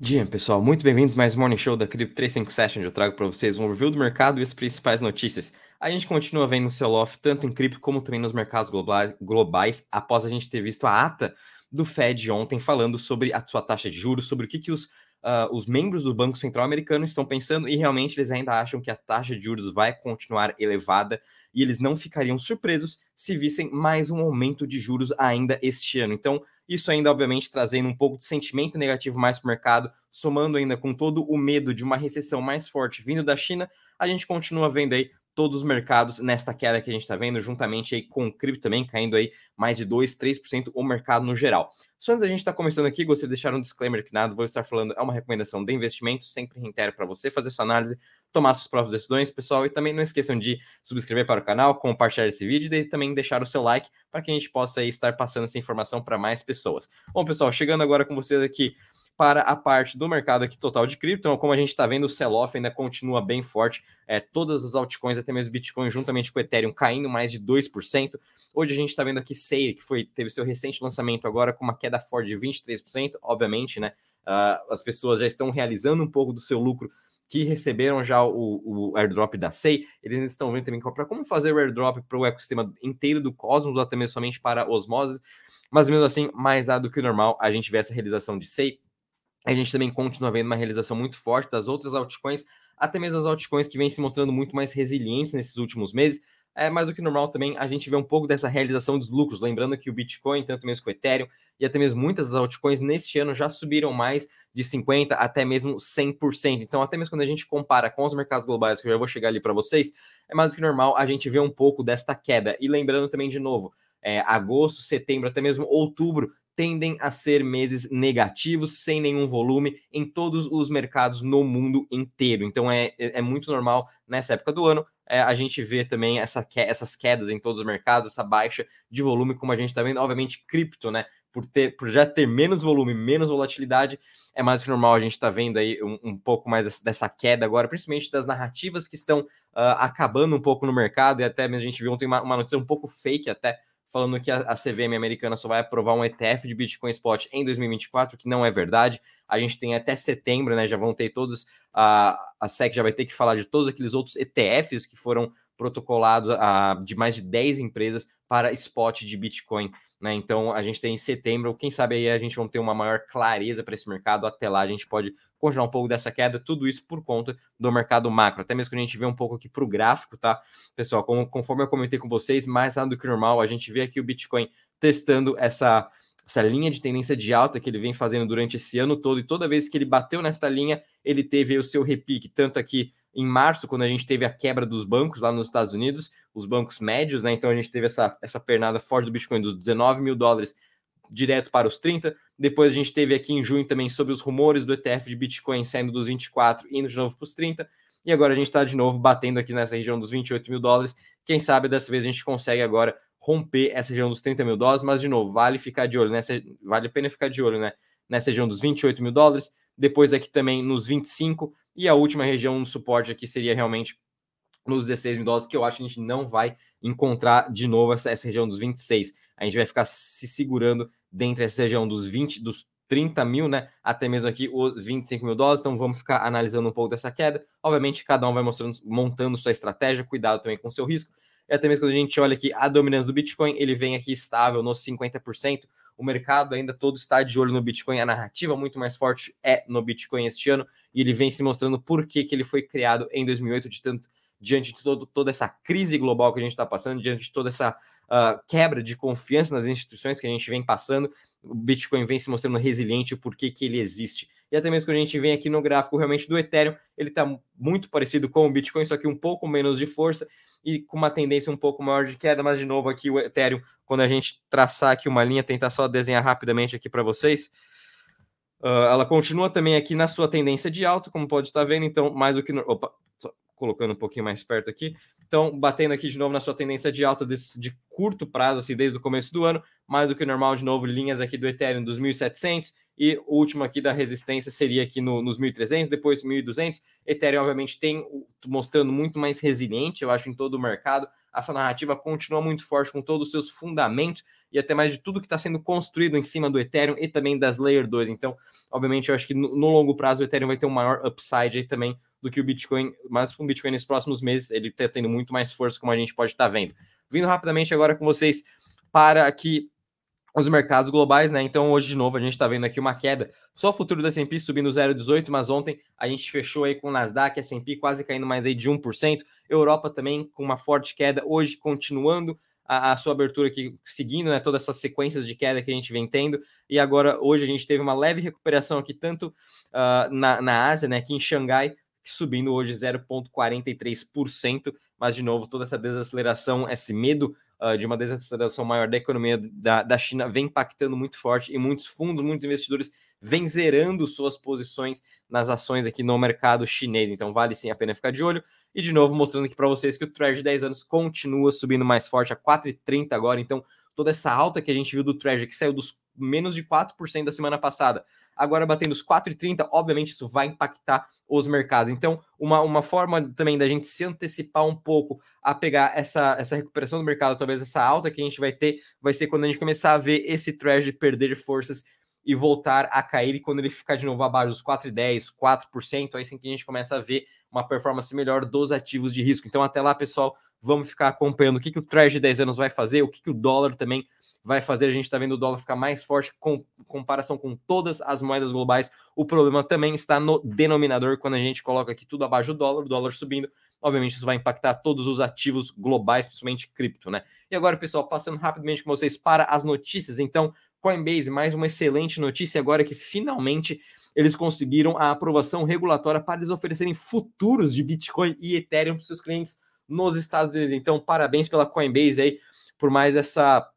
Dia, pessoal, muito bem-vindos mais Morning Show da Crypto 357, onde eu trago para vocês um review do mercado e as principais notícias. A gente continua vendo um sell-off tanto em cripto como também nos mercados globais, globais, após a gente ter visto a ata do Fed ontem falando sobre a sua taxa de juros, sobre o que, que os, uh, os membros do Banco Central americano estão pensando e realmente eles ainda acham que a taxa de juros vai continuar elevada e eles não ficariam surpresos se vissem mais um aumento de juros ainda este ano. Então, isso ainda, obviamente, trazendo um pouco de sentimento negativo mais para o mercado, somando ainda com todo o medo de uma recessão mais forte vindo da China, a gente continua vendo aí todos os mercados nesta queda que a gente está vendo, juntamente aí com o cripto também caindo aí mais de 2, 3% o mercado no geral. Só antes da gente estar tá começando aqui, gostaria de deixar um disclaimer que nada, vou estar falando, é uma recomendação de investimento, sempre reitero para você fazer sua análise, tomar suas próprias decisões, pessoal, e também não esqueçam de subscrever para o canal, compartilhar esse vídeo e também deixar o seu like para que a gente possa aí, estar passando essa informação para mais pessoas. Bom, pessoal, chegando agora com vocês aqui para a parte do mercado aqui total de cripto. Então, como a gente está vendo, o sell-off ainda continua bem forte. É, todas as altcoins, até mesmo Bitcoin, juntamente com o Ethereum, caindo mais de 2%. Hoje a gente está vendo aqui Seir, que foi, teve seu recente lançamento agora com uma queda forte de 23%. Obviamente, né? Uh, as pessoas já estão realizando um pouco do seu lucro que receberam já o, o airdrop da SEI, eles estão vendo também para como fazer o airdrop para o ecossistema inteiro do Cosmos, ou até mesmo somente para osmose, mas mesmo assim, mais nada do que normal, a gente vê essa realização de SEI a gente também continua vendo uma realização muito forte das outras altcoins, até mesmo as altcoins que vêm se mostrando muito mais resilientes nesses últimos meses. É mais do que normal também a gente vê um pouco dessa realização dos lucros. Lembrando que o Bitcoin, tanto mesmo com o Ethereum e até mesmo muitas das altcoins neste ano já subiram mais de 50% até mesmo 100%. Então, até mesmo quando a gente compara com os mercados globais, que eu já vou chegar ali para vocês, é mais do que normal a gente ver um pouco desta queda. E lembrando também de novo, é, agosto, setembro, até mesmo outubro tendem a ser meses negativos, sem nenhum volume, em todos os mercados no mundo inteiro. Então é, é, é muito normal nessa época do ano é, a gente ver também essa, essas quedas em todos os mercados, essa baixa de volume, como a gente está vendo. Obviamente, cripto, né? Por, ter, por já ter menos volume, menos volatilidade, é mais que normal a gente está vendo aí um, um, pouco mais dessa queda agora, principalmente das narrativas que estão uh, acabando um pouco no mercado, e até mesmo a gente viu ontem uma, uma notícia um pouco fake até falando que a, CVM americana só vai aprovar um ETF de Bitcoin Spot em 2024, que não é verdade. A gente tem até setembro, né? Já vão ter todos. A, a SEC já vai ter que falar de todos aqueles outros ETFs que foram protocolados a, de mais de 10 empresas para spot de Bitcoin. Né? Então a gente tem em setembro, quem sabe aí a gente vai ter uma maior clareza para esse mercado. Até lá a gente pode congelar um pouco dessa queda, tudo isso por conta do mercado macro. Até mesmo que a gente vê um pouco aqui para o gráfico, tá? Pessoal, como, conforme eu comentei com vocês, mais nada do que normal, a gente vê aqui o Bitcoin testando essa, essa linha de tendência de alta que ele vem fazendo durante esse ano todo, e toda vez que ele bateu nessa linha, ele teve o seu repique, tanto aqui em março, quando a gente teve a quebra dos bancos lá nos Estados Unidos, os bancos médios, né? Então a gente teve essa, essa pernada forte do Bitcoin dos 19 mil dólares direto para os 30. Depois a gente teve aqui em junho também sobre os rumores do ETF de Bitcoin saindo dos 24 e indo de novo para os 30. E agora a gente está de novo batendo aqui nessa região dos 28 mil dólares. Quem sabe dessa vez a gente consegue agora romper essa região dos 30 mil dólares, mas de novo, vale ficar de olho nessa, vale a pena ficar de olho, né? Nessa região dos 28 mil dólares, depois aqui também nos 25, e a última região de suporte aqui seria realmente nos 16 mil dólares, que eu acho que a gente não vai encontrar de novo essa, essa região dos 26. A gente vai ficar se segurando dessa região dos 20, dos 30 mil, né? Até mesmo aqui os 25 mil dólares. Então vamos ficar analisando um pouco dessa queda. Obviamente, cada um vai mostrando, montando sua estratégia, cuidado também com seu risco. E até mesmo quando a gente olha aqui a dominância do Bitcoin, ele vem aqui estável nos 50%. O mercado ainda todo está de olho no Bitcoin. A narrativa muito mais forte é no Bitcoin este ano. E ele vem se mostrando por que, que ele foi criado em 2008, de tanto diante de todo, toda essa crise global que a gente está passando, diante de toda essa uh, quebra de confiança nas instituições que a gente vem passando, o Bitcoin vem se mostrando resiliente, por que ele existe. E até mesmo quando a gente vem aqui no gráfico realmente do Ethereum, ele está muito parecido com o Bitcoin, só que um pouco menos de força e com uma tendência um pouco maior de queda, mas de novo aqui o Ethereum, quando a gente traçar aqui uma linha, tentar só desenhar rapidamente aqui para vocês, uh, ela continua também aqui na sua tendência de alta, como pode estar vendo, então mais do que... No... Opa, colocando um pouquinho mais perto aqui. Então, batendo aqui de novo na sua tendência de alta desse, de curto prazo, assim, desde o começo do ano, mais do que normal, de novo, linhas aqui do Ethereum dos 1.700 e o último aqui da resistência seria aqui no, nos 1.300, depois 1.200. Ethereum, obviamente, tem mostrando muito mais resiliente, eu acho, em todo o mercado. Essa narrativa continua muito forte com todos os seus fundamentos e até mais de tudo que está sendo construído em cima do Ethereum e também das Layer 2. Então, obviamente, eu acho que no, no longo prazo o Ethereum vai ter um maior upside aí também do que o Bitcoin, mas com o Bitcoin nos próximos meses ele está tendo muito mais força, como a gente pode estar tá vendo. Vindo rapidamente agora com vocês para aqui os mercados globais, né? Então, hoje de novo, a gente está vendo aqui uma queda. Só o futuro da S&P subindo 0,18, mas ontem a gente fechou aí com o Nasdaq, S&P quase caindo mais aí de 1%. Europa também com uma forte queda, hoje continuando a, a, sua abertura aqui, seguindo né, todas essas sequências de queda que a gente vem tendo. E agora, hoje, a gente teve uma leve recuperação aqui, tanto uh, na, na Ásia, né, aqui em Xangai, subindo hoje 0,43%, mas de novo, toda essa desaceleração, esse medo uh, de uma desaceleração maior da economia da, da China vem impactando muito forte e muitos fundos, muitos investidores vêm zerando suas posições nas ações aqui no mercado chinês. Então vale sim a pena ficar de olho. E de novo mostrando aqui para vocês que o Treasury de 10 anos continua subindo mais forte a 4,30 agora. Então toda essa alta que a gente viu do Treasury, que saiu dos menos de 4% da semana passada, agora batendo os 4,30, obviamente isso vai impactar os mercados. Então, uma, uma forma também da gente se antecipar um pouco a pegar essa, essa recuperação do mercado, talvez essa alta que a gente vai ter, vai ser quando a gente começar a ver esse Treasury perder forças e voltar a cair, e quando ele ficar de novo abaixo dos 4,10, 4%, aí sim que a gente começa a ver uma performance melhor dos ativos de risco. Então, até lá, pessoal, vamos ficar acompanhando o que, que o Treasury de 10 anos vai fazer, o que, que o dólar também vai fazer. A gente está vendo o dólar ficar mais forte com comparação com todas as moedas globais. O problema também está no denominador, quando a gente coloca aqui tudo abaixo do dólar, o dólar subindo. Obviamente, isso vai impactar todos os ativos globais, principalmente cripto, né? E agora, pessoal, passando rapidamente com vocês para as notícias. Então, Coinbase, mais uma excelente notícia agora que finalmente eles conseguiram a aprovação regulatória para eles oferecerem futuros de Bitcoin e Ethereum para seus clientes nos Estados Unidos. Então, parabéns pela Coinbase aí por mais essa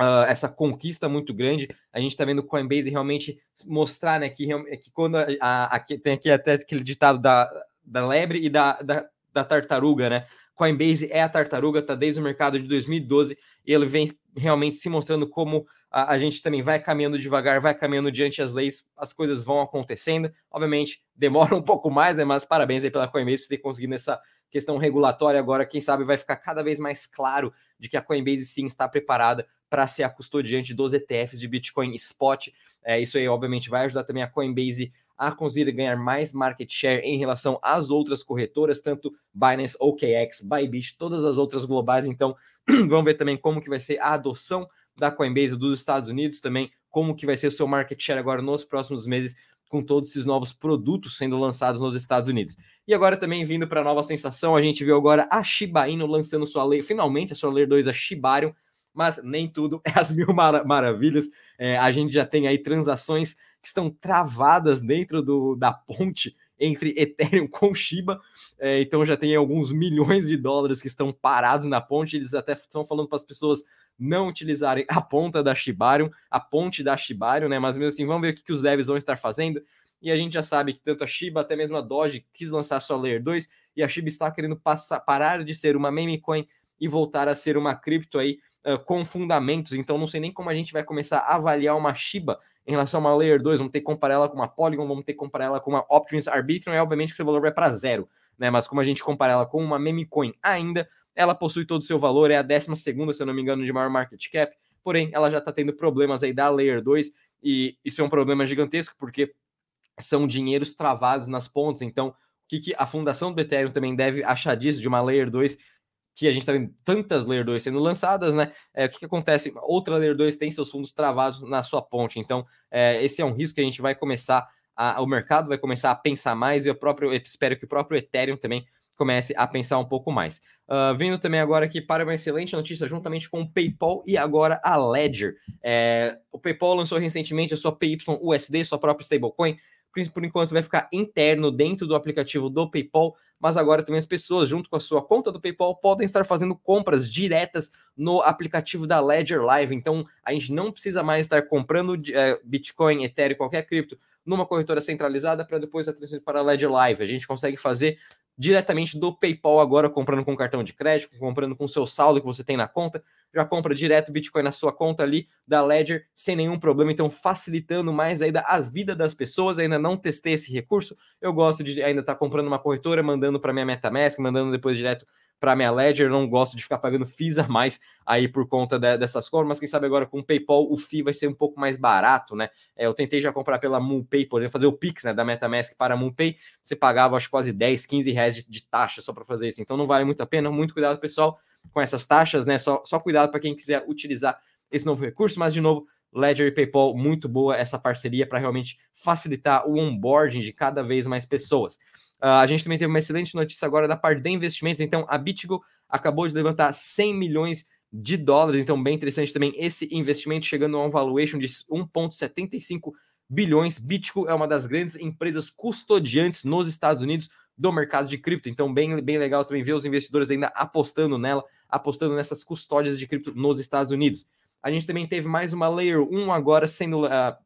uh, essa conquista muito grande. A gente está vendo o Coinbase realmente mostrar né, que, que quando a, a, a, tem aqui até aquele ditado da, da lebre e da, da, da tartaruga, né? Coinbase é a tartaruga, está desde o mercado de 2012 e ele vem realmente se mostrando como a, a, gente também vai caminhando devagar, vai caminhando diante das leis, as coisas vão acontecendo. Obviamente, demora um pouco mais, né? Mas parabéns aí pela Coinbase por ter conseguido essa questão regulatória agora. Quem sabe vai ficar cada vez mais claro de que a Coinbase sim está preparada para ser a custodiante dos ETFs de Bitcoin Spot. É, isso aí, obviamente, vai ajudar também a Coinbase a conseguir ganhar mais market share em relação às outras corretoras, tanto Binance, OKX, Bybit, todas as outras globais. Então, vamos ver também como que vai ser a adoção da Coinbase dos Estados Unidos, também como que vai ser o seu market share agora nos próximos meses com todos esses novos produtos sendo lançados nos Estados Unidos. E agora também vindo para a nova sensação, a gente viu agora a Shiba Inu lançando sua lei, finalmente a sua lei 2, a Shibarium, mas nem tudo é as mil maravilhas. É, a gente já tem aí transações que estão travadas dentro do, da ponte entre Ethereum com Shiba. É, então já tem alguns milhões de dólares que estão parados na ponte. Eles até estão falando para as pessoas não utilizarem a ponta da Shibarium, a ponte da Shibarium, né? Mas mesmo assim, vamos ver o que, que os devs vão estar fazendo. E a gente já sabe que tanto a Shiba, até mesmo a Doge, quis lançar sua Layer 2 e a Shiba está querendo passar, parar de ser uma meme coin e voltar a ser uma cripto aí uh, com fundamentos. Então não sei nem como a gente vai começar a avaliar uma Shiba em relação a uma Layer 2. Vamos ter que comparar ela com uma Polygon, vamos ter que comparar ela com uma Optimus Arbitrum, e obviamente que seu valor vai para zero. Né? Mas como a gente compara ela com uma meme coin ainda, ela possui todo o seu valor, é a 12 segunda, se eu não me engano, de maior market cap. Porém, ela já está tendo problemas aí da Layer 2, e isso é um problema gigantesco, porque são dinheiros travados nas pontes. Então, o que, que a fundação do Ethereum também deve achar disso, de uma Layer 2 que a gente está vendo tantas Layer 2 sendo lançadas, né? É, o que, que, acontece? Outra Layer 2 tem seus fundos travados na sua ponte. Então, é, esse é um risco que a gente vai começar, a, o mercado vai começar a pensar mais e eu próprio eu espero que o próprio Ethereum também comece a pensar um pouco mais. Uh, vindo também agora aqui para uma excelente notícia, juntamente com o PayPal e agora a Ledger. É, o PayPal lançou recentemente a sua PYUSD, sua própria stablecoin, por enquanto vai ficar interno dentro do aplicativo do PayPal, mas agora também as pessoas, junto com a sua conta do PayPal, podem estar fazendo compras diretas no aplicativo da Ledger Live. Então a gente não precisa mais estar comprando é, Bitcoin, Ethereum, qualquer cripto numa corretora centralizada para depois transferir para a Ledger Live. A gente consegue fazer diretamente do PayPal agora, comprando com cartão de crédito, comprando com seu saldo que você tem na conta, já compra direto Bitcoin na sua conta ali da Ledger sem nenhum problema, então facilitando mais ainda a vida das pessoas. Ainda não testei esse recurso, eu gosto de ainda estar tá comprando uma corretora, mandando para minha MetaMask, mandando depois direto para minha Ledger, não gosto de ficar pagando FIIs a mais aí por conta de, dessas coisas, mas quem sabe agora com o PayPal o FII vai ser um pouco mais barato, né? É, eu tentei já comprar pela MoonPay, por exemplo, fazer o Pix, né, da MetaMask para a MoonPay, você pagava acho quase 10, 15 reais de, de taxa só para fazer isso, então não vale muito a pena, muito cuidado pessoal com essas taxas, né? Só, só cuidado para quem quiser utilizar esse novo recurso, mas de novo, Ledger e PayPal, muito boa essa parceria para realmente facilitar o onboarding de cada vez mais pessoas. Uh, a gente também teve uma excelente notícia agora da parte de investimentos. Então, a BitGo acabou de levantar 100 milhões de dólares. Então, bem interessante também esse investimento, chegando a um valuation de 1,75 bilhões. BitGo é uma das grandes empresas custodiantes nos Estados Unidos do mercado de cripto. Então, bem, bem legal também ver os investidores ainda apostando nela, apostando nessas custódias de cripto nos Estados Unidos. A gente também teve mais uma Layer 1 agora sendo uh,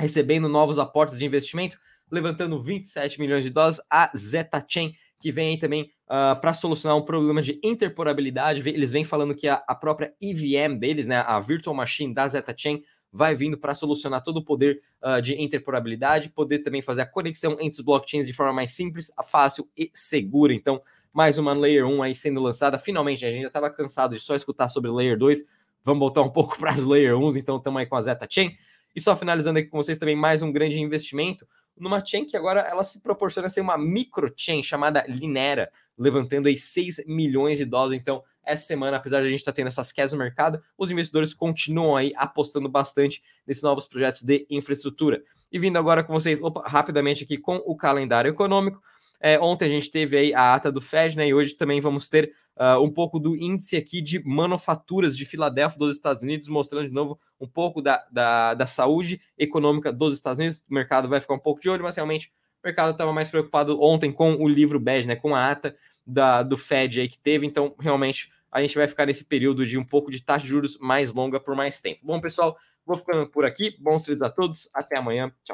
recebendo novos aportes de investimento levantando 27 milhões de dólares, a Zeta Chain, que vem aí também uh, ah, para solucionar um problema de interporabilidade. Eles vêm falando que a, a, própria EVM deles, né, a Virtual Machine da Zeta Chain, vai vindo para solucionar todo o poder uh, de interporabilidade, poder também fazer a conexão entre os blockchains de forma mais simples, fácil e segura. Então, mais uma Layer 1 aí sendo lançada. Finalmente, a gente já estava cansado de só escutar sobre Layer 2. Vamos voltar um pouco para as Layer 1, então estamos aí com a Zeta Chain. E só finalizando aqui com vocês também mais um grande investimento numa chain que agora ela se proporciona ser uma micro chain chamada Linera, levantando aí 6 milhões de dólares. Então, essa semana, apesar de a gente estar tá tendo essas quedas no mercado, os investidores continuam aí apostando bastante nesses novos projetos de infraestrutura. E vindo agora com vocês, opa, rapidamente aqui com o calendário econômico. É, ontem a gente teve aí a ata do Fed, né? E hoje também vamos ter uh, um pouco do índice aqui de manufaturas de Filadélfia dos Estados Unidos, mostrando de novo um pouco da, da, da saúde econômica dos Estados Unidos. O mercado vai ficar um pouco de olho, mas realmente o mercado estava mais preocupado ontem com o livro bege, né? Com a ata da, do Fed aí que teve. Então, realmente, a gente vai ficar nesse período de um pouco de taxa de juros mais longa por mais tempo. Bom, pessoal, vou ficando por aqui. Bons estudos a todos. Até amanhã. Tchau.